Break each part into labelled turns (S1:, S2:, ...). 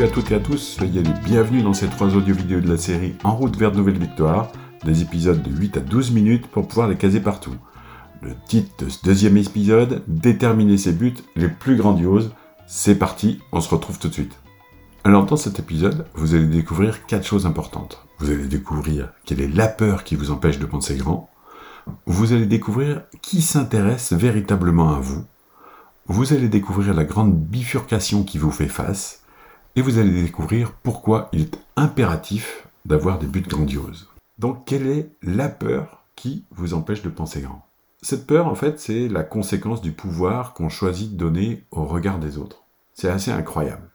S1: À toutes et à tous, soyez les bienvenus dans ces trois audio vidéos de la série En route vers de nouvelles victoires, des épisodes de 8 à 12 minutes pour pouvoir les caser partout. Le titre de ce deuxième épisode, Déterminer ses buts les plus grandioses. C'est parti, on se retrouve tout de suite. Alors dans cet épisode, vous allez découvrir quatre choses importantes. Vous allez découvrir quelle est la peur qui vous empêche de penser grand. Vous allez découvrir qui s'intéresse véritablement à vous. Vous allez découvrir la grande bifurcation qui vous fait face. Et vous allez découvrir pourquoi il est impératif d'avoir des buts grandioses. Donc quelle est la peur qui vous empêche de penser grand? Cette peur, en fait, c'est la conséquence du pouvoir qu'on choisit de donner au regard des autres. C'est assez incroyable.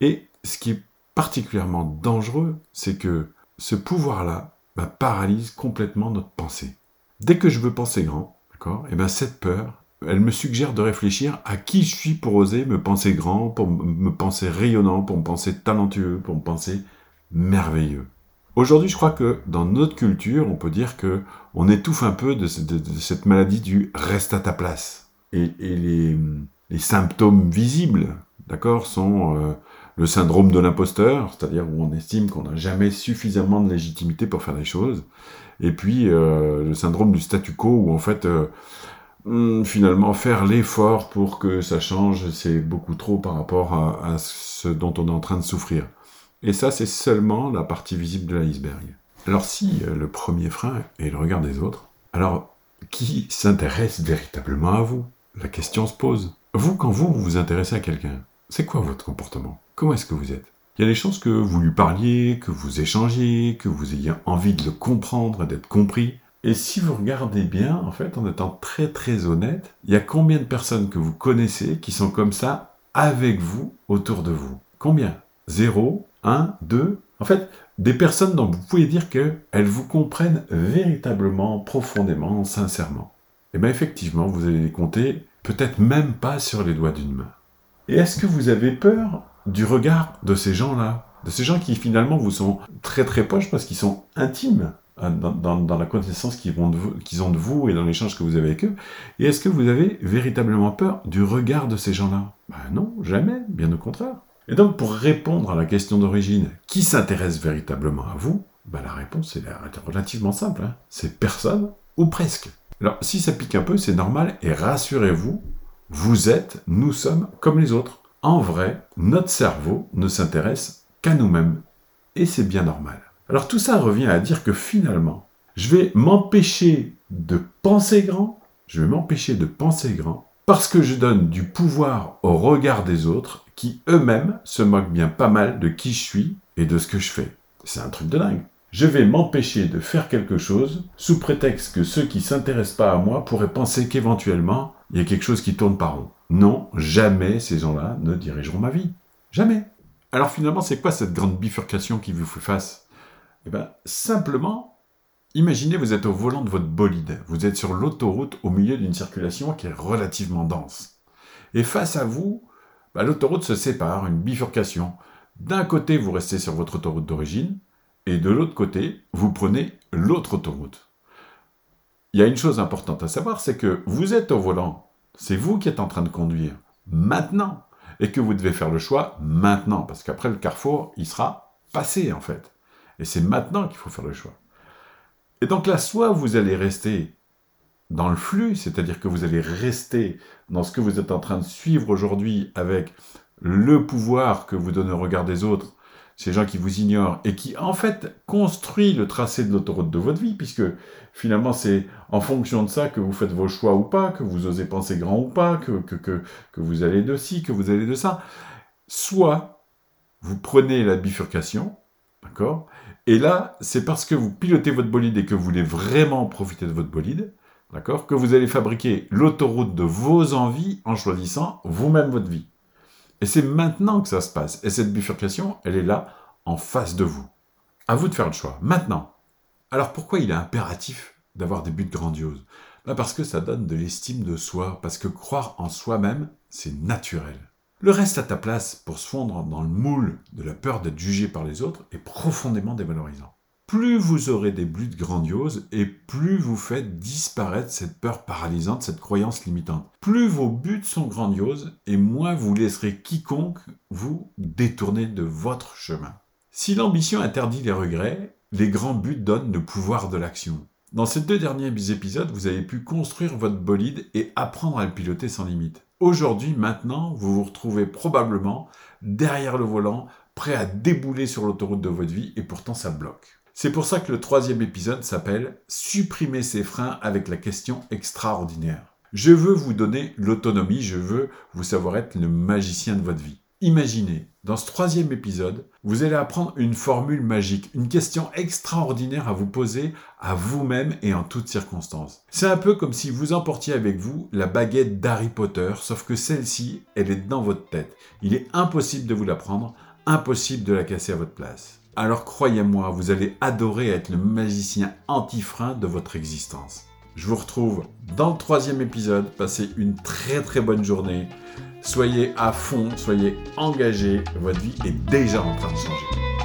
S1: Et ce qui est particulièrement dangereux, c'est que ce pouvoir-là bah, paralyse complètement notre pensée. Dès que je veux penser grand, d'accord, et ben cette peur, elle me suggère de réfléchir à qui je suis pour oser me penser grand, pour me penser rayonnant, pour me penser talentueux, pour me penser merveilleux. Aujourd'hui, je crois que dans notre culture, on peut dire que on étouffe un peu de, cette maladie du reste à ta place. Et, les, symptômes visibles, d'accord, sont euh, le syndrome de l'imposteur, c'est-à-dire où on estime qu'on n'a jamais suffisamment de légitimité pour faire des choses, et puis euh, le syndrome du statu quo, où en fait, euh, finalement, faire l'effort pour que ça change, c'est beaucoup trop par rapport à, à, ce dont on est en train de souffrir. Et ça, c'est seulement la partie visible de l'iceberg. Alors si euh, le premier frein est le regard des autres, alors qui s'intéresse véritablement à vous? La question se pose. Vous, quand vous vous intéressez à quelqu'un, c'est quoi votre comportement? Comment est-ce que vous êtes? Il y a des chances que vous lui parliez, que vous échangiez, que vous ayez envie de le comprendre, d'être compris. Et si vous regardez bien, en fait, en étant très très honnête, il y a combien de personnes que vous connaissez qui sont comme ça avec vous, autour de vous? Combien? Zéro Un Deux? En fait, des personnes dont vous pouvez dire qu'elles vous comprennent véritablement, profondément, sincèrement. Et eh bien effectivement, vous allez les compter peut-être même pas sur les doigts d'une main. Et est-ce que vous avez peur du regard de ces gens-là? De ces gens qui finalement vous sont très très proches parce qu'ils sont intimes? Hein, dans, la connaissance qu'ils ont, de vous et dans l'échange que vous avez avec eux. Et est-ce que vous avez véritablement peur du regard de ces gens-là? Ben non, jamais, bien au contraire. Et donc pour répondre à la question d'origine, qui s'intéresse véritablement à vous? Ben, La réponse est relativement simple. Hein. C'est personne ou presque. Alors si ça pique un peu, c'est normal et rassurez-vous, vous êtes, nous sommes comme les autres. En vrai, notre cerveau ne s'intéresse qu'à nous-mêmes. Et c'est bien normal. Alors tout ça revient à dire que finalement, je vais m'empêcher de penser grand, je vais m'empêcher de penser grand, parce que je donne du pouvoir au regard des autres qui eux-mêmes se moquent bien pas mal de qui je suis et de ce que je fais. C'est un truc de dingue. Je vais m'empêcher de faire quelque chose sous prétexte que ceux qui s'intéressent pas à moi pourraient penser qu'éventuellement il y a quelque chose qui tourne par rond. Non, jamais ces gens-là ne dirigeront ma vie. Jamais. Alors finalement, c'est quoi cette grande bifurcation qui vous fait face? Eh bien, simplement, imaginez vous êtes au volant de votre bolide. Vous êtes sur l'autoroute au milieu d'une circulation qui est relativement dense. Et face à vous, bah, l'autoroute se sépare, une bifurcation. D'un côté, vous restez sur votre autoroute d'origine, et de l'autre côté, vous prenez l'autre autoroute il y a une chose importante à savoir, c'est que vous êtes au volant, c'est vous qui êtes en train de conduire maintenant, et que vous devez faire le choix maintenant, parce qu'après le carrefour, il sera passé en fait. Et c'est maintenant qu'il faut faire le choix. Et donc là, soit vous allez rester dans le flux, c'est-à-dire que vous allez rester dans ce que vous êtes en train de suivre aujourd'hui avec le pouvoir que vous donne au regard des autres ces gens qui vous ignorent et qui en fait construit le tracé de l'autoroute de votre vie, puisque finalement c'est en fonction de ça que vous faites vos choix ou pas, que vous osez penser grand ou pas, que, que, que, que vous allez de ci, que vous allez de ça. Soit vous prenez la bifurcation, d'accord? Et là, c'est parce que vous pilotez votre bolide et que vous voulez vraiment profiter de votre bolide, d'accord? Que vous allez fabriquer l'autoroute de vos envies en choisissant vous-même votre vie. Et c'est maintenant que ça se passe. Et cette bifurcation, elle est là, en face de vous. À vous de faire le choix, maintenant. Alors pourquoi il est impératif d'avoir des buts grandioses? Ben Parce que ça donne de l'estime de soi, parce que croire en soi-même, c'est naturel. Le reste à ta place pour se fondre dans le moule de la peur d'être jugé par les autres est profondément dévalorisant. plus vous aurez des buts grandioses et plus vous faites disparaître cette peur paralysante, cette croyance limitante. Plus vos buts sont grandioses et moins vous laisserez quiconque vous détourner de votre chemin. Si l'ambition interdit les regrets, les grands buts donnent le pouvoir de l'action. Dans ces deux derniers épisodes, vous avez pu construire votre bolide et apprendre à le piloter sans limite. Aujourd'hui, maintenant, vous vous retrouvez probablement derrière le volant, prêt à débouler sur l'autoroute de votre vie et pourtant ça bloque. C'est pour ça que le troisième épisode s'appelle Supprimer ses freins avec la question extraordinaire. Je veux vous donner l'autonomie, je veux vous savoir être le magicien de votre vie. Imaginez, dans ce troisième épisode, vous allez apprendre une formule magique, une question extraordinaire à vous poser à vous-même et en toutes circonstances. C'est un peu comme si vous emportiez avec vous la baguette d'Harry Potter, sauf que celle-ci, elle est dans votre tête. Il est impossible de vous la prendre, impossible de la casser à votre place alors croyez-moi, vous allez adorer être le magicien anti-frein de votre existence. Je vous retrouve dans le troisième épisode. Passez une très très bonne journée. Soyez à fond, soyez engagés. Votre vie est déjà en train de changer.